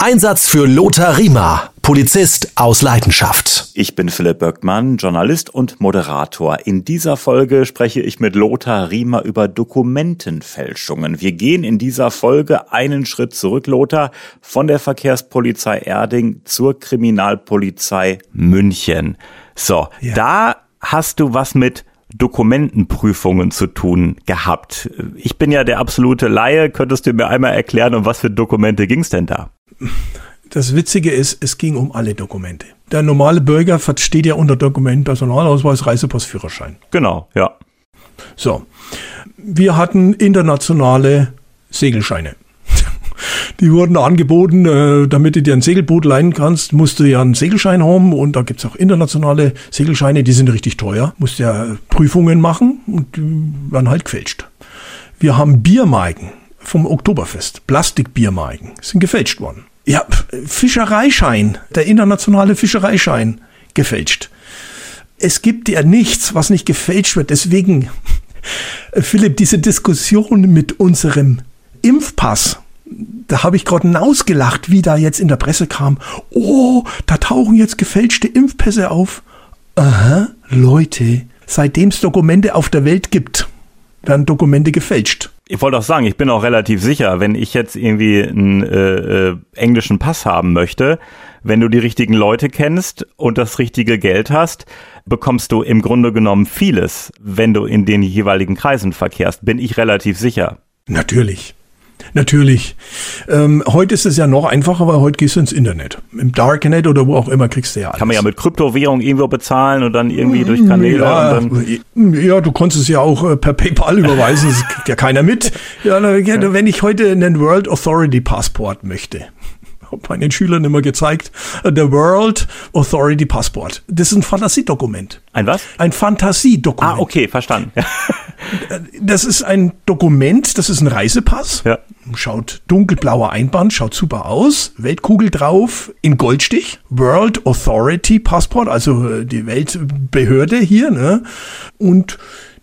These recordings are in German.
Einsatz für Lothar Riemer, Polizist aus Leidenschaft. Ich bin Philipp Böckmann, Journalist und Moderator. In dieser Folge spreche ich mit Lothar Riemer über Dokumentenfälschungen. Wir gehen in dieser Folge einen Schritt zurück, Lothar, von der Verkehrspolizei Erding zur Kriminalpolizei München. So, ja. da hast du was mit Dokumentenprüfungen zu tun gehabt. Ich bin ja der absolute Laie. Könntest du mir einmal erklären, um was für Dokumente ging es denn da? Das Witzige ist, es ging um alle Dokumente. Der normale Bürger versteht ja unter Dokument Personalausweis, Reisepass, Führerschein. Genau, ja. So. Wir hatten internationale Segelscheine. Die wurden angeboten, äh, damit du dir ein Segelboot leihen kannst, musst du ja einen Segelschein haben und da gibt's auch internationale Segelscheine, die sind richtig teuer. Musst ja Prüfungen machen und die werden halt gefälscht. Wir haben Biermarken vom Oktoberfest, Plastikbiermarken, sind gefälscht worden. Ja, Fischereischein, der internationale Fischereischein, gefälscht. Es gibt ja nichts, was nicht gefälscht wird. Deswegen, Philipp, diese Diskussion mit unserem Impfpass, da habe ich gerade ausgelacht, wie da jetzt in der Presse kam. Oh, da tauchen jetzt gefälschte Impfpässe auf. Aha, Leute, seitdem es Dokumente auf der Welt gibt, werden Dokumente gefälscht. Ich wollte auch sagen, ich bin auch relativ sicher, wenn ich jetzt irgendwie einen äh, äh, englischen Pass haben möchte, wenn du die richtigen Leute kennst und das richtige Geld hast, bekommst du im Grunde genommen vieles, wenn du in den jeweiligen Kreisen verkehrst, bin ich relativ sicher. Natürlich. Natürlich. Ähm, heute ist es ja noch einfacher, weil heute gehst du ins Internet. Im Darknet oder wo auch immer kriegst du ja alles. Kann man ja mit Kryptowährung irgendwo bezahlen und dann irgendwie durch Kanäle. Ja, ja du konntest es ja auch äh, per PayPal überweisen, das kriegt ja keiner mit. Ja, wenn ich heute einen World Authority Passport möchte, habe meinen Schülern immer gezeigt, äh, The World Authority Passport. Das ist ein Fantasiedokument. Ein was? Ein Fantasiedokument. Ah, okay, verstanden. das ist ein Dokument, das ist ein Reisepass. Ja. Schaut dunkelblauer Einband, schaut super aus. Weltkugel drauf in Goldstich. World Authority Passport, also äh, die Weltbehörde hier. Ne? Und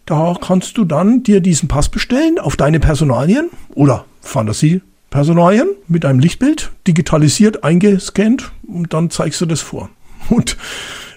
da kannst du dann dir diesen Pass bestellen auf deine Personalien oder Fantasie Personalien mit einem Lichtbild, digitalisiert, eingescannt und dann zeigst du das vor. Und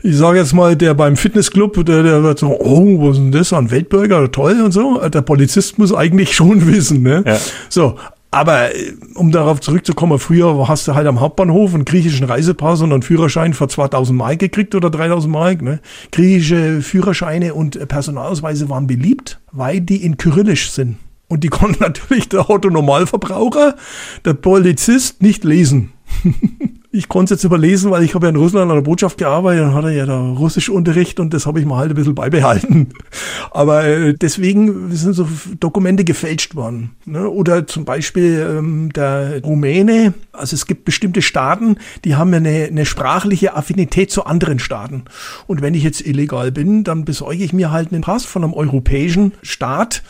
ich sage jetzt mal, der beim Fitnessclub, der, der wird so, oh, was ist denn das, ein Weltbürger, toll und so. Der Polizist muss eigentlich schon wissen, ne? Ja. So, aber äh, um darauf zurückzukommen, früher hast du halt am Hauptbahnhof einen griechischen Reisepass und einen Führerschein für 2000 Mark gekriegt oder 3000 Mark. Ne? Griechische Führerscheine und Personalausweise waren beliebt, weil die in Kyrillisch sind. Und die konnten natürlich der Autonormalverbraucher, der Polizist nicht lesen. ich konnte es jetzt überlesen, weil ich habe ja in Russland an der Botschaft gearbeitet, dann hatte ja da Russischunterricht und das habe ich mal halt ein bisschen beibehalten. Aber äh, deswegen sind so Dokumente gefälscht worden. Ne? Oder zum Beispiel ähm, der Rumäne, also es gibt bestimmte Staaten, die haben ja eine, eine sprachliche Affinität zu anderen Staaten. Und wenn ich jetzt illegal bin, dann besorge ich mir halt einen Pass von einem europäischen Staat,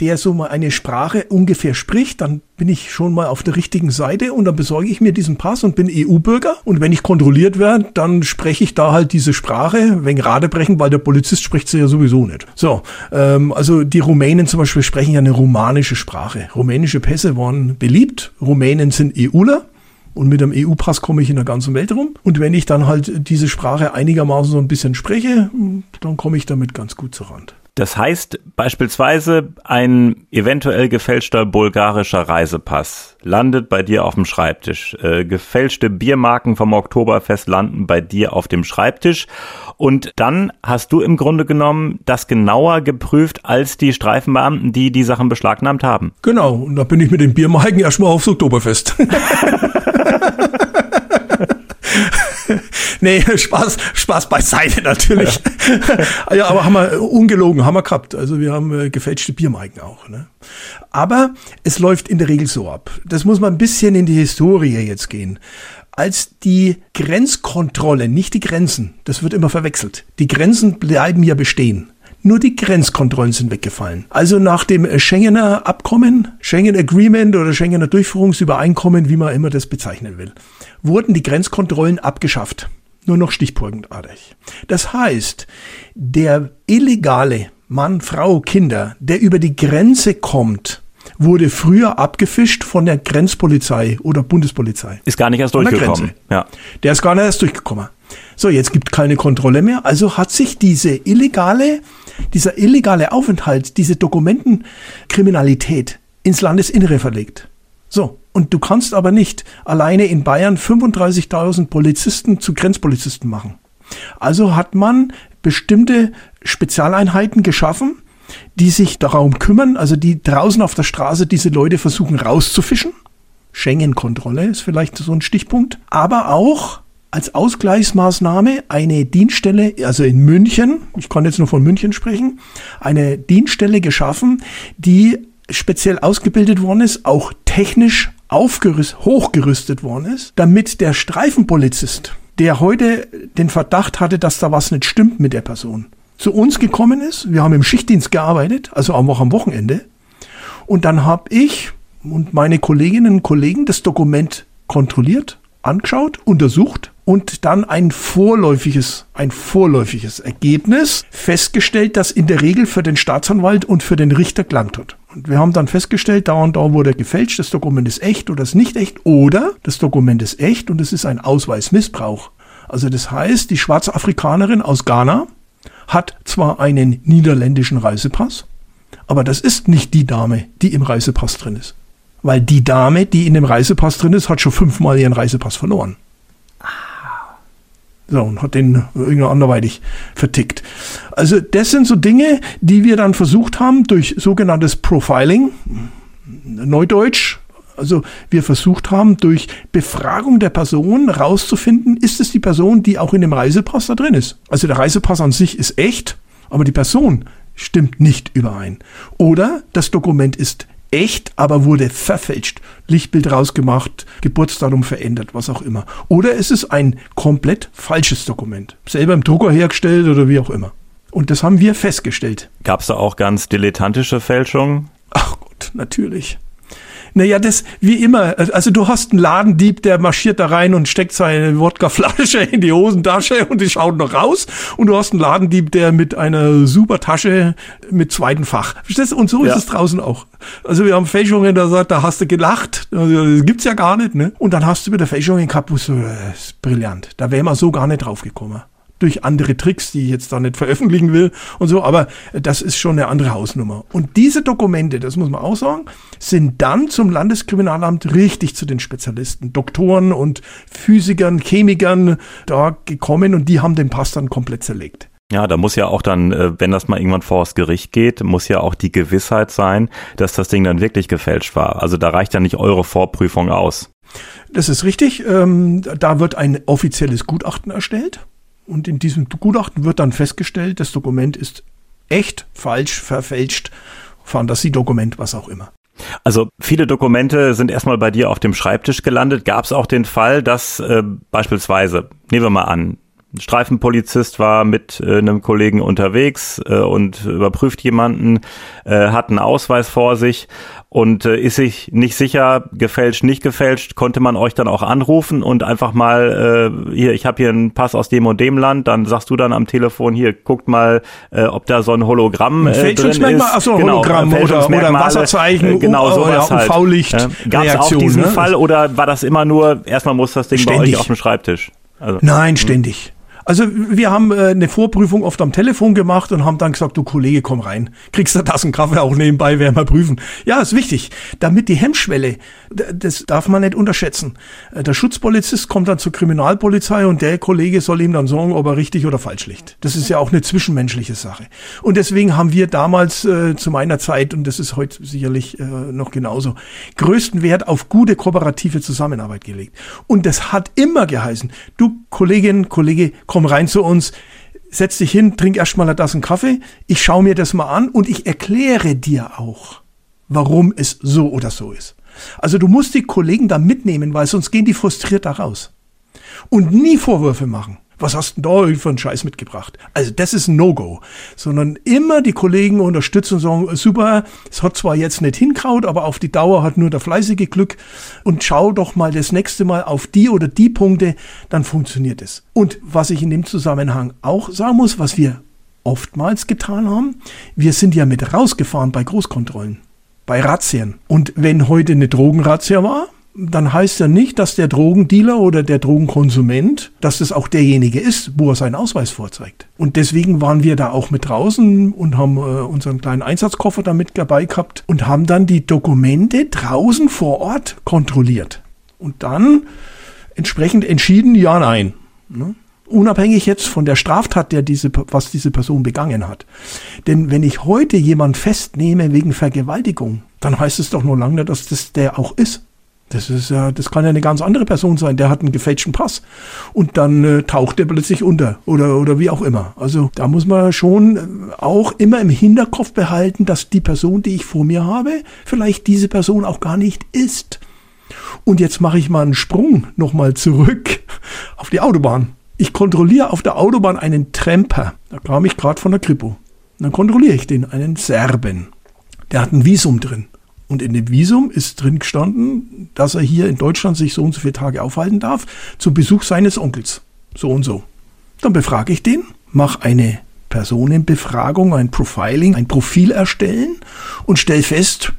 der so mal eine Sprache ungefähr spricht, dann bin ich schon mal auf der richtigen Seite und dann besorge ich mir diesen Pass und bin EU-Bürger. Und wenn ich kontrolliert werde, dann spreche ich da halt diese Sprache, wenn gerade brechen, weil der Polizist spricht sie ja sowieso nicht. So, ähm, also die Rumänen zum Beispiel sprechen ja eine romanische Sprache. Rumänische Pässe waren beliebt. Rumänen sind EUler. Und mit dem EU-Pass komme ich in der ganzen Welt rum. Und wenn ich dann halt diese Sprache einigermaßen so ein bisschen spreche, dann komme ich damit ganz gut zur Rand. Das heißt beispielsweise, ein eventuell gefälschter bulgarischer Reisepass landet bei dir auf dem Schreibtisch. Äh, gefälschte Biermarken vom Oktoberfest landen bei dir auf dem Schreibtisch. Und dann hast du im Grunde genommen das genauer geprüft als die Streifenbeamten, die die Sachen beschlagnahmt haben. Genau. Und da bin ich mit den Biermarken erstmal aufs Oktoberfest. nee, Spaß, Spaß beiseite natürlich. ja, aber haben wir ungelogen, haben wir gehabt. Also wir haben äh, gefälschte Biermarken auch. Ne? Aber es läuft in der Regel so ab. Das muss man ein bisschen in die Historie jetzt gehen. Als die Grenzkontrolle, nicht die Grenzen, das wird immer verwechselt. Die Grenzen bleiben ja bestehen. Nur die Grenzkontrollen sind weggefallen. Also nach dem Schengener Abkommen, Schengen Agreement oder Schengener Durchführungsübereinkommen, wie man immer das bezeichnen will, wurden die Grenzkontrollen abgeschafft. Nur noch stichpunktartig. Das heißt, der illegale Mann, Frau, Kinder, der über die Grenze kommt, wurde früher abgefischt von der Grenzpolizei oder Bundespolizei. Ist gar nicht erst durchgekommen. Ja. Der ist gar nicht erst durchgekommen. So, jetzt gibt keine Kontrolle mehr. Also hat sich diese illegale, dieser illegale Aufenthalt, diese Dokumentenkriminalität ins Landesinnere verlegt. So. Und du kannst aber nicht alleine in Bayern 35.000 Polizisten zu Grenzpolizisten machen. Also hat man bestimmte Spezialeinheiten geschaffen, die sich darum kümmern, also die draußen auf der Straße diese Leute versuchen rauszufischen. Schengen-Kontrolle ist vielleicht so ein Stichpunkt. Aber auch als Ausgleichsmaßnahme eine Dienststelle, also in München, ich kann jetzt nur von München sprechen, eine Dienststelle geschaffen, die speziell ausgebildet worden ist, auch technisch aufgerüstet, hochgerüstet worden ist, damit der Streifenpolizist, der heute den Verdacht hatte, dass da was nicht stimmt mit der Person, zu uns gekommen ist. Wir haben im Schichtdienst gearbeitet, also auch am Wochenende. Und dann habe ich und meine Kolleginnen und Kollegen das Dokument kontrolliert, angeschaut, untersucht und dann ein vorläufiges, ein vorläufiges Ergebnis festgestellt, das in der Regel für den Staatsanwalt und für den Richter gelangt hat. Und wir haben dann festgestellt, da und da wurde gefälscht, das Dokument ist echt oder ist nicht echt oder das Dokument ist echt und es ist ein Ausweismissbrauch. Also das heißt, die Schwarzafrikanerin aus Ghana hat zwar einen niederländischen Reisepass, aber das ist nicht die Dame, die im Reisepass drin ist. Weil die Dame, die in dem Reisepass drin ist, hat schon fünfmal ihren Reisepass verloren. So, und hat den irgendwie anderweitig vertickt. Also das sind so Dinge, die wir dann versucht haben durch sogenanntes Profiling, Neudeutsch, also wir versucht haben, durch Befragung der Person rauszufinden, ist es die Person, die auch in dem Reisepass da drin ist. Also der Reisepass an sich ist echt, aber die Person stimmt nicht überein. Oder das Dokument ist echt, aber wurde verfälscht. Lichtbild rausgemacht, Geburtsdatum verändert, was auch immer. Oder es ist ein komplett falsches Dokument. Selber im Drucker hergestellt oder wie auch immer. Und das haben wir festgestellt. Gab es da auch ganz dilettantische Fälschungen? Ach Gott, natürlich. Naja, das wie immer. Also du hast einen Ladendieb, der marschiert da rein und steckt seine Wodkaflasche in die Hosentasche und die schaut noch raus. Und du hast einen Ladendieb, der mit einer super Tasche mit zweiten Fach. Und so ja. ist es draußen auch. Also wir haben Fälschungen, da sagt, da hast du gelacht. Also, das gibt's ja gar nicht, ne? Und dann hast du wieder Fälschungen gehabt, wo so, das ist brillant. Da wäre man so gar nicht drauf gekommen durch andere Tricks, die ich jetzt da nicht veröffentlichen will und so, aber das ist schon eine andere Hausnummer. Und diese Dokumente, das muss man auch sagen, sind dann zum Landeskriminalamt richtig zu den Spezialisten, Doktoren und Physikern, Chemikern da gekommen und die haben den Pass dann komplett zerlegt. Ja, da muss ja auch dann, äh, wenn das mal irgendwann vor das Gericht geht, muss ja auch die Gewissheit sein, dass das Ding dann wirklich gefälscht war. Also da reicht ja nicht eure Vorprüfung aus. Das ist richtig. Ähm, da wird ein offizielles Gutachten erstellt und in diesem Gutachten wird dann festgestellt, das Dokument ist echt, falsch, verfälscht, Fantasiedokument, was auch immer. Also viele Dokumente sind erstmal bei dir auf dem Schreibtisch gelandet. Gab es auch den Fall, dass äh, beispielsweise, nehmen wir mal an, Streifenpolizist war mit äh, einem Kollegen unterwegs äh, und überprüft jemanden, äh, hat einen Ausweis vor sich und äh, ist sich nicht sicher, gefälscht, nicht gefälscht, konnte man euch dann auch anrufen und einfach mal, äh, hier, ich habe hier einen Pass aus dem und dem Land, dann sagst du dann am Telefon, hier, guckt mal, äh, ob da so ein Hologramm äh, drin ist. Achso, genau, Hologramm oder, oder Wasserzeichen, äh, genau, sowas ja, UV-Licht. Halt. Gab es auch diesen ne? Fall oder war das immer nur, erstmal muss das Ding ständig. bei euch auf dem Schreibtisch? Also, Nein, ständig. Also wir haben äh, eine Vorprüfung oft am Telefon gemacht und haben dann gesagt, du Kollege, komm rein. Kriegst du Tassen Kaffee auch nebenbei, werden wir prüfen. Ja, ist wichtig. Damit die Hemmschwelle, das darf man nicht unterschätzen. Äh, der Schutzpolizist kommt dann zur Kriminalpolizei und der Kollege soll ihm dann sagen, ob er richtig oder falsch liegt. Das ist ja auch eine zwischenmenschliche Sache. Und deswegen haben wir damals äh, zu meiner Zeit, und das ist heute sicherlich äh, noch genauso, größten Wert auf gute kooperative Zusammenarbeit gelegt. Und das hat immer geheißen, du Kollegin, Kollege, komm komm rein zu uns, setz dich hin, trink erstmal eine Tasse Kaffee, ich schaue mir das mal an und ich erkläre dir auch, warum es so oder so ist. Also du musst die Kollegen da mitnehmen, weil sonst gehen die frustriert da raus. Und nie Vorwürfe machen was hast du denn da für einen Scheiß mitgebracht? Also das ist ein No-Go. Sondern immer die Kollegen unterstützen und sagen, super, es hat zwar jetzt nicht hinkraut, aber auf die Dauer hat nur der fleißige Glück und schau doch mal das nächste Mal auf die oder die Punkte, dann funktioniert es. Und was ich in dem Zusammenhang auch sagen muss, was wir oftmals getan haben, wir sind ja mit rausgefahren bei Großkontrollen. bei Razzien. Und wenn heute eine Drogenrazzia war, dann heißt ja nicht, dass der Drogendealer oder der Drogenkonsument, dass das auch derjenige ist, wo er seinen Ausweis vorzeigt. Und deswegen waren wir da auch mit draußen und haben äh, unseren kleinen Einsatzkoffer da mit dabei gehabt und haben dann die Dokumente draußen vor Ort kontrolliert. Und dann entsprechend entschieden, ja, nein. Ne? Unabhängig jetzt von der Straftat, der diese, was diese Person begangen hat. Denn wenn ich heute jemand festnehme wegen Vergewaltigung, dann heißt es doch nur lange, dass das der auch ist. Das ist ja, das kann ja eine ganz andere Person sein. Der hat einen gefälschten Pass und dann äh, taucht der plötzlich unter oder oder wie auch immer. Also da muss man schon äh, auch immer im Hinterkopf behalten, dass die Person, die ich vor mir habe, vielleicht diese Person auch gar nicht ist. Und jetzt mache ich mal einen Sprung nochmal zurück auf die Autobahn. Ich kontrolliere auf der Autobahn einen Tramper. Da kam ich gerade von der Kripo. Und dann kontrolliere ich den, einen Serben. Der hat ein Visum drin. Und in dem Visum ist drin gestanden, dass er hier in Deutschland sich so und so viele Tage aufhalten darf, zum Besuch seines Onkels. So und so. Dann befrage ich den, mache eine Personenbefragung, ein Profiling, ein Profil erstellen und stelle fest,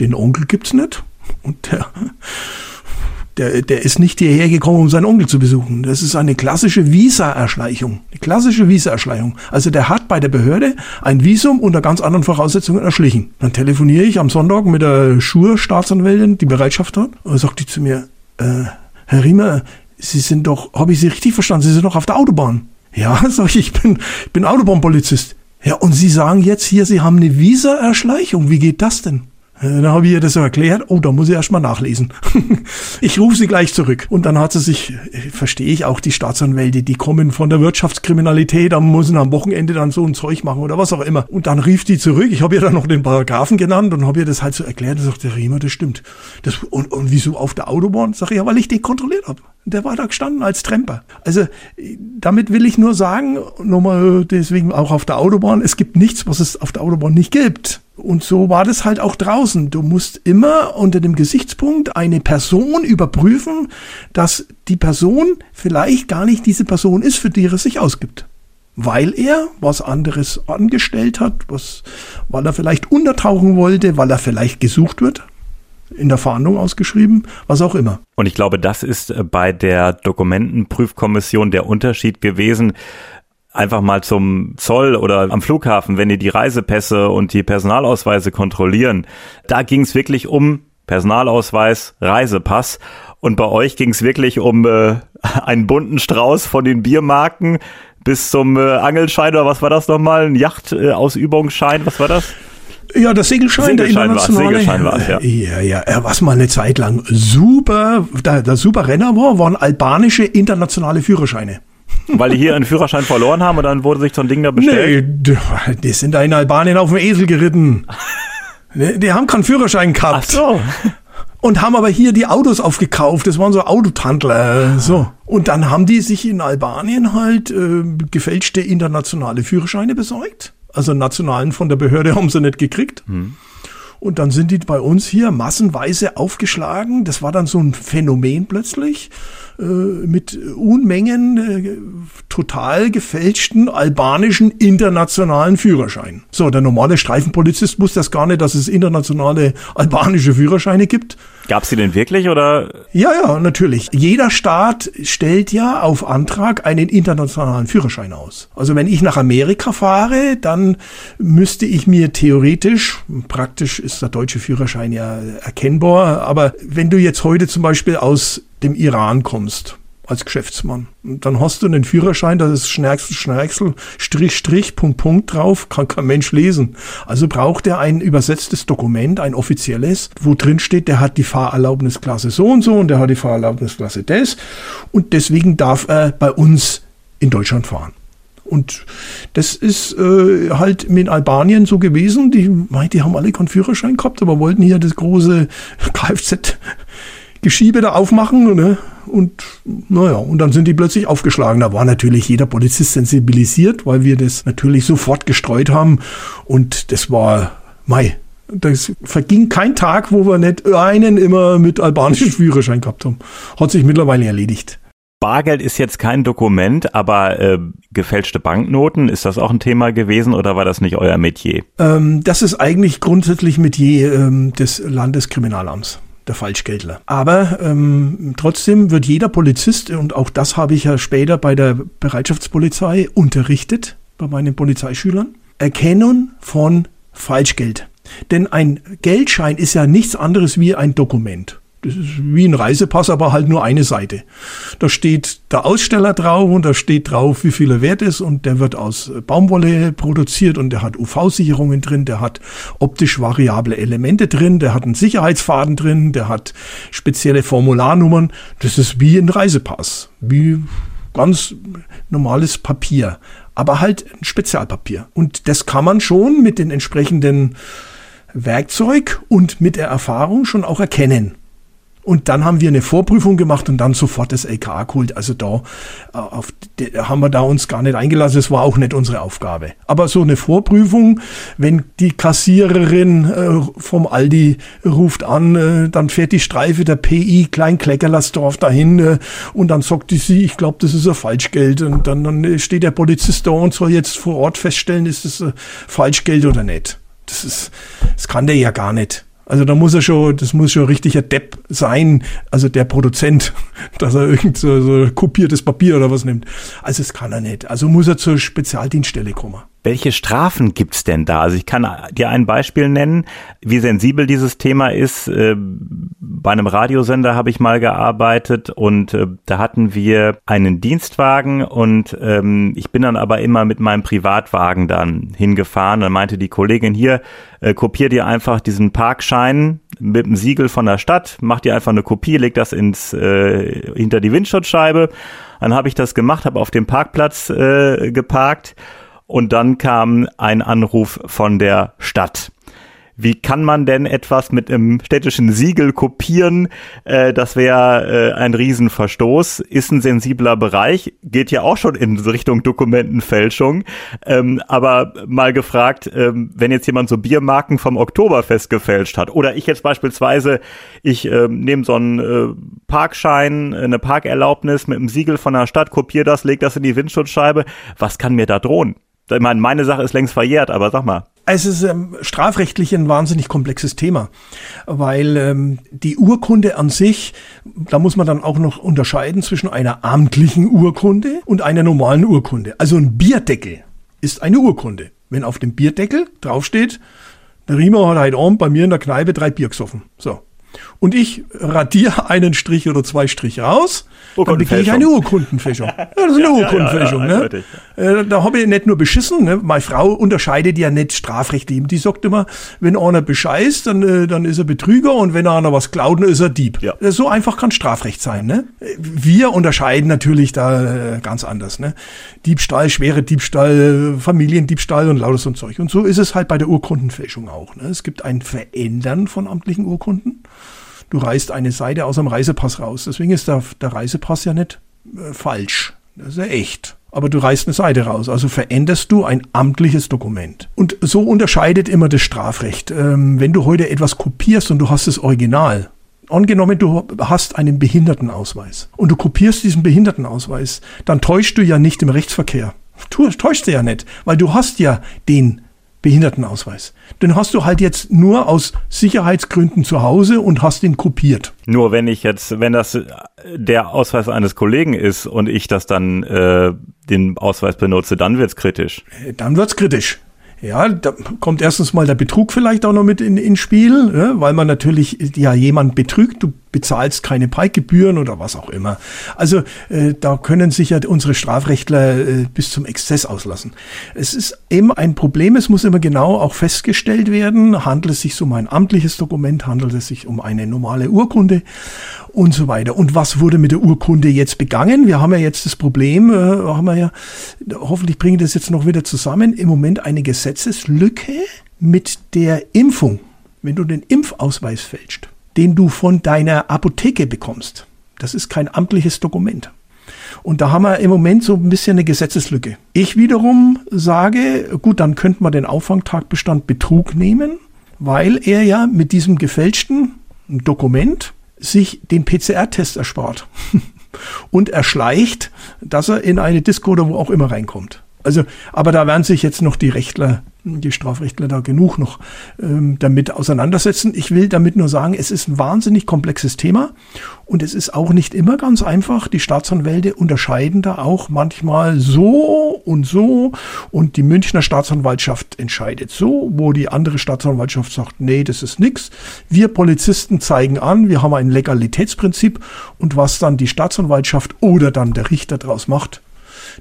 den Onkel gibt's nicht. Und der der, der ist nicht hierher gekommen, um seinen Onkel zu besuchen. Das ist eine klassische Visa-Erschleichung. Eine klassische Visa-Erschleichung. Also der hat bei der Behörde ein Visum unter ganz anderen Voraussetzungen erschlichen. Dann telefoniere ich am Sonntag mit der Schur-Staatsanwältin, die Bereitschaft hat. Und sagt die zu mir, äh, Herr Riemer, Sie sind doch, habe ich Sie richtig verstanden, Sie sind doch auf der Autobahn. Ja, sag ich, ich bin, ich bin Autobahnpolizist. Ja, und Sie sagen jetzt hier, Sie haben eine Visa-Erschleichung. Wie geht das denn? Äh, dann habe ich ihr das so erklärt. Oh, da muss ich erst mal nachlesen. ich rufe sie gleich zurück. Und dann hat sie sich, äh, verstehe ich auch, die Staatsanwälte, die kommen von der Wirtschaftskriminalität, da müssen am Wochenende dann so ein Zeug machen oder was auch immer. Und dann rief die zurück. Ich habe ihr dann noch den Paragraphen genannt und habe ihr das halt so erklärt. Und sagte, Riemer, das stimmt. Das, und, und wieso auf der Autobahn? Sag ich, ja, weil ich den kontrolliert habe. Der war da gestanden als Tremper. Also damit will ich nur sagen, nochmal deswegen auch auf der Autobahn, es gibt nichts, was es auf der Autobahn nicht gibt. Und so war das halt auch draußen. Du musst immer unter dem Gesichtspunkt eine Person überprüfen, dass die Person vielleicht gar nicht diese Person ist, für die er sich ausgibt. Weil er was anderes angestellt hat, was, weil er vielleicht untertauchen wollte, weil er vielleicht gesucht wird, in der Fahndung ausgeschrieben, was auch immer. Und ich glaube, das ist bei der Dokumentenprüfkommission der Unterschied gewesen einfach mal zum Zoll oder am Flughafen, wenn die die Reisepässe und die Personalausweise kontrollieren. Da ging es wirklich um Personalausweis, Reisepass. Und bei euch ging es wirklich um äh, einen bunten Strauß von den Biermarken bis zum äh, Angelschein oder was war das nochmal? Ein Yachtausübungsschein, äh, was war das? Ja, der Segelschein, Segelschein der internationale. Segelschein war's, ja. ja, ja, er war mal eine Zeit lang super, der, der super Renner war, waren albanische internationale Führerscheine. Weil die hier einen Führerschein verloren haben und dann wurde sich so ein Ding da bestellt? Nee, die sind da in Albanien auf dem Esel geritten. Die haben keinen Führerschein gehabt. Ach so. Und haben aber hier die Autos aufgekauft. Das waren so Autotandler. So. Und dann haben die sich in Albanien halt äh, gefälschte internationale Führerscheine besorgt. Also nationalen von der Behörde haben sie nicht gekriegt. Hm. Und dann sind die bei uns hier massenweise aufgeschlagen. Das war dann so ein Phänomen plötzlich äh, mit Unmengen äh, total gefälschten albanischen internationalen Führerscheinen. So, der normale Streifenpolizist wusste das gar nicht, dass es internationale albanische Führerscheine gibt. Gab es die denn wirklich oder? Ja, ja, natürlich. Jeder Staat stellt ja auf Antrag einen internationalen Führerschein aus. Also wenn ich nach Amerika fahre, dann müsste ich mir theoretisch, praktisch ist der deutsche Führerschein ja erkennbar, aber wenn du jetzt heute zum Beispiel aus dem Iran kommst, als Geschäftsmann. Dann hast du einen Führerschein, da ist Schnärksel, Schnärksel, Strich, Strich, Punkt, Punkt drauf, kann kein Mensch lesen. Also braucht er ein übersetztes Dokument, ein offizielles, wo drin steht, der hat die Fahrerlaubnisklasse so und so und der hat die Fahrerlaubnisklasse das. Und deswegen darf er bei uns in Deutschland fahren. Und das ist äh, halt mit Albanien so gewesen. Die, die haben alle keinen Führerschein gehabt, aber wollten hier das große Kfz Geschiebe da aufmachen. Ne? Und naja, und dann sind die plötzlich aufgeschlagen. Da war natürlich jeder Polizist sensibilisiert, weil wir das natürlich sofort gestreut haben. Und das war Mai. Das verging kein Tag, wo wir nicht einen immer mit albanischem Führerschein gehabt haben. Hat sich mittlerweile erledigt. Bargeld ist jetzt kein Dokument, aber äh, gefälschte Banknoten, ist das auch ein Thema gewesen oder war das nicht euer Metier? Ähm, das ist eigentlich grundsätzlich Metier ähm, des Landeskriminalamts der Falschgeldler. Aber ähm, trotzdem wird jeder Polizist, und auch das habe ich ja später bei der Bereitschaftspolizei unterrichtet, bei meinen Polizeischülern, erkennen von Falschgeld. Denn ein Geldschein ist ja nichts anderes wie ein Dokument. Das ist wie ein Reisepass, aber halt nur eine Seite. Da steht der Aussteller drauf und da steht drauf, wie viel er wert ist und der wird aus Baumwolle produziert und der hat UV-Sicherungen drin, der hat optisch variable Elemente drin, der hat einen Sicherheitsfaden drin, der hat spezielle Formularnummern. Das ist wie ein Reisepass, wie ganz normales Papier, aber halt ein Spezialpapier. Und das kann man schon mit den entsprechenden Werkzeug und mit der Erfahrung schon auch erkennen. Und dann haben wir eine Vorprüfung gemacht und dann sofort das LKA geholt. Also da äh, auf, haben wir da uns gar nicht eingelassen. Das war auch nicht unsere Aufgabe. Aber so eine Vorprüfung, wenn die Kassiererin äh, vom Aldi ruft an, äh, dann fährt die Streife der PI Klein Kleckerlersdorf dahin und dann sagt die sie, ich glaube, das ist ein Falschgeld. Und dann, dann steht der Polizist da und soll jetzt vor Ort feststellen, ist das Falschgeld oder nicht. Das ist, das kann der ja gar nicht. Also da muss er schon, das muss schon ein richtiger Depp sein, also der Produzent, dass er irgend so, so kopiertes Papier oder was nimmt. Also das kann er nicht. Also muss er zur Spezialdienststelle kommen. Welche Strafen gibt's denn da? Also ich kann dir ein Beispiel nennen, wie sensibel dieses Thema ist. Äh, bei einem Radiosender habe ich mal gearbeitet und äh, da hatten wir einen Dienstwagen und ähm, ich bin dann aber immer mit meinem Privatwagen dann hingefahren. Dann meinte die Kollegin hier, äh, kopier dir einfach diesen Parkschein mit dem Siegel von der Stadt, mach dir einfach eine Kopie, leg das ins hinter die Windschutzscheibe. Dann habe ich das gemacht, habe auf dem Parkplatz geparkt und dann kam ein Anruf von der Stadt. Wie kann man denn etwas mit einem städtischen Siegel kopieren? Äh, das wäre äh, ein Riesenverstoß, ist ein sensibler Bereich, geht ja auch schon in Richtung Dokumentenfälschung. Ähm, aber mal gefragt, ähm, wenn jetzt jemand so Biermarken vom Oktoberfest gefälscht hat oder ich jetzt beispielsweise, ich äh, nehme so einen äh, Parkschein, eine Parkerlaubnis mit einem Siegel von der Stadt, kopiere das, leg das in die Windschutzscheibe, was kann mir da drohen? Ich meine, meine Sache ist längst verjährt, aber sag mal. Es ist ähm, strafrechtlich ein wahnsinnig komplexes Thema, weil ähm, die Urkunde an sich, da muss man dann auch noch unterscheiden zwischen einer amtlichen Urkunde und einer normalen Urkunde. Also ein Bierdeckel ist eine Urkunde. Wenn auf dem Bierdeckel draufsteht, der Riemer hat heute Abend bei mir in der Kneipe drei Bier gesoffen. So und ich radiere einen Strich oder zwei Striche raus, dann begehe ich eine Urkundenfälschung. Ja, das ist eine Urkundenfälschung. Ja, ja, ne? Äh, da habe ich nicht nur beschissen. Ne? Meine Frau unterscheidet ja nicht strafrechtlich. Die sagt immer, wenn einer bescheißt, dann, äh, dann ist er Betrüger und wenn einer was klaut, dann ist er Dieb. Ja. Äh, so einfach kann Strafrecht sein. Ne? Wir unterscheiden natürlich da ganz anders. Ne? Diebstahl, schwere Diebstahl, Familiendiebstahl und lauter so ein Zeug. Und so ist es halt bei der Urkundenfälschung auch. Ne? Es gibt ein Verändern von amtlichen Urkunden du reißt eine Seite aus dem Reisepass raus. Deswegen ist der, der Reisepass ja nicht äh, falsch. Das ist ja echt. Aber du reißt eine Seite raus. Also veränderst du ein amtliches Dokument. Und so unterscheidet immer das Strafrecht. Ähm, wenn du heute etwas kopierst und du hast das Original, Angenommen, du hast einen Behindertenausweis und du kopierst diesen Behindertenausweis, dann täuschst du ja nicht im Rechtsverkehr. Du täuschst ja nicht, weil du hast ja den Behindertenausweis. Den hast du halt jetzt nur aus Sicherheitsgründen zu Hause und hast ihn kopiert. Nur wenn ich jetzt, wenn das der Ausweis eines Kollegen ist und ich das dann äh, den Ausweis benutze, dann wird's kritisch. Äh, dann wird's kritisch. Ja, da kommt erstens mal der Betrug vielleicht auch noch mit in, ins Spiel, ja, weil man natürlich ja jemand betrügt. Du bezahlst keine Pike-Gebühren oder was auch immer. Also äh, da können sich ja unsere Strafrechtler äh, bis zum Exzess auslassen. Es ist immer ein Problem, es muss immer genau auch festgestellt werden, handelt es sich um ein amtliches Dokument, handelt es sich um eine normale Urkunde und so weiter. Und was wurde mit der Urkunde jetzt begangen? Wir haben ja jetzt das Problem, äh, haben wir ja, hoffentlich bringen das jetzt noch wieder zusammen, im Moment eine Gesetzeslücke mit der Impfung. Wenn du den Impfausweis fälscht, den du von deiner Apotheke bekommst. Das ist kein amtliches Dokument. Und da haben wir im Moment so ein bisschen eine Gesetzeslücke. Ich wiederum sage, gut, dann könnte man den Auffangtagbestand Betrug nehmen, weil er ja mit diesem gefälschten Dokument sich den PCR-Test erspart. und erschleicht, dass er in eine Disco oder wo auch immer reinkommt. Also, aber da werden sich jetzt noch die Rechtler, die Strafrechtler da genug noch ähm, damit auseinandersetzen. Ich will damit nur sagen, es ist ein wahnsinnig komplexes Thema und es ist auch nicht immer ganz einfach. Die Staatsanwälte unterscheiden da auch manchmal so und so und die Münchner Staatsanwaltschaft entscheidet so, wo die andere Staatsanwaltschaft sagt, nee, das ist nix. Wir Polizisten zeigen an, wir haben ein Legalitätsprinzip und was dann die Staatsanwaltschaft oder dann der Richter draus macht,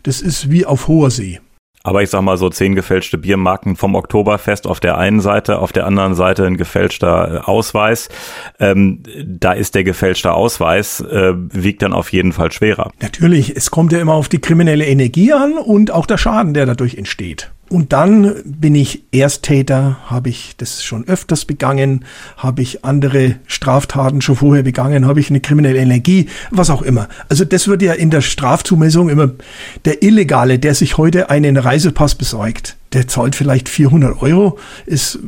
das ist wie auf hoher See. Aber ich sag mal so zehn gefälschte Biermarken vom Oktoberfest auf der einen Seite, auf der anderen Seite ein gefälschter äh, Ausweis. Ähm, da ist der gefälschte Ausweis, äh, wiegt dann auf jeden Fall schwerer. Natürlich, es kommt ja immer auf die kriminelle Energie an und auch der Schaden, der dadurch entsteht. Und dann bin ich Ersttäter, habe ich das schon öfters begangen, habe ich andere Straftaten schon vorher begangen, habe ich eine kriminelle Energie, was auch immer. Also das wird ja in der Strafzumessung immer der Illegale, der sich heute einen Reisepass besorgt, der zahlt vielleicht 400 Euro, ist,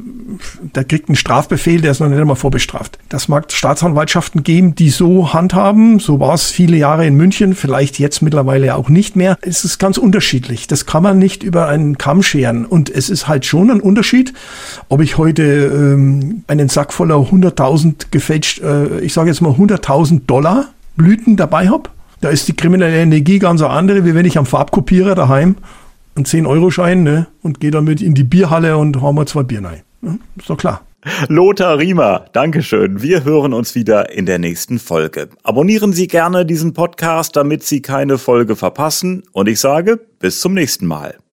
der kriegt einen Strafbefehl, der ist noch nicht einmal vorbestraft. Das mag Staatsanwaltschaften geben, die so handhaben. So war es viele Jahre in München, vielleicht jetzt mittlerweile auch nicht mehr. Es ist ganz unterschiedlich. Das kann man nicht über einen Kamm scheren. Und es ist halt schon ein Unterschied, ob ich heute ähm, einen Sack voller 100.000 gefälscht, äh, ich sage jetzt mal 100.000 Dollar Blüten dabei habe. Da ist die kriminelle Energie ganz andere, wie wenn ich am Farbkopierer daheim einen 10-Euro-Schein ne, und gehe damit in die Bierhalle und hauen wir zwei Bier rein. Ja, ist doch klar. Lothar Riemer, Dankeschön. Wir hören uns wieder in der nächsten Folge. Abonnieren Sie gerne diesen Podcast, damit Sie keine Folge verpassen. Und ich sage, bis zum nächsten Mal.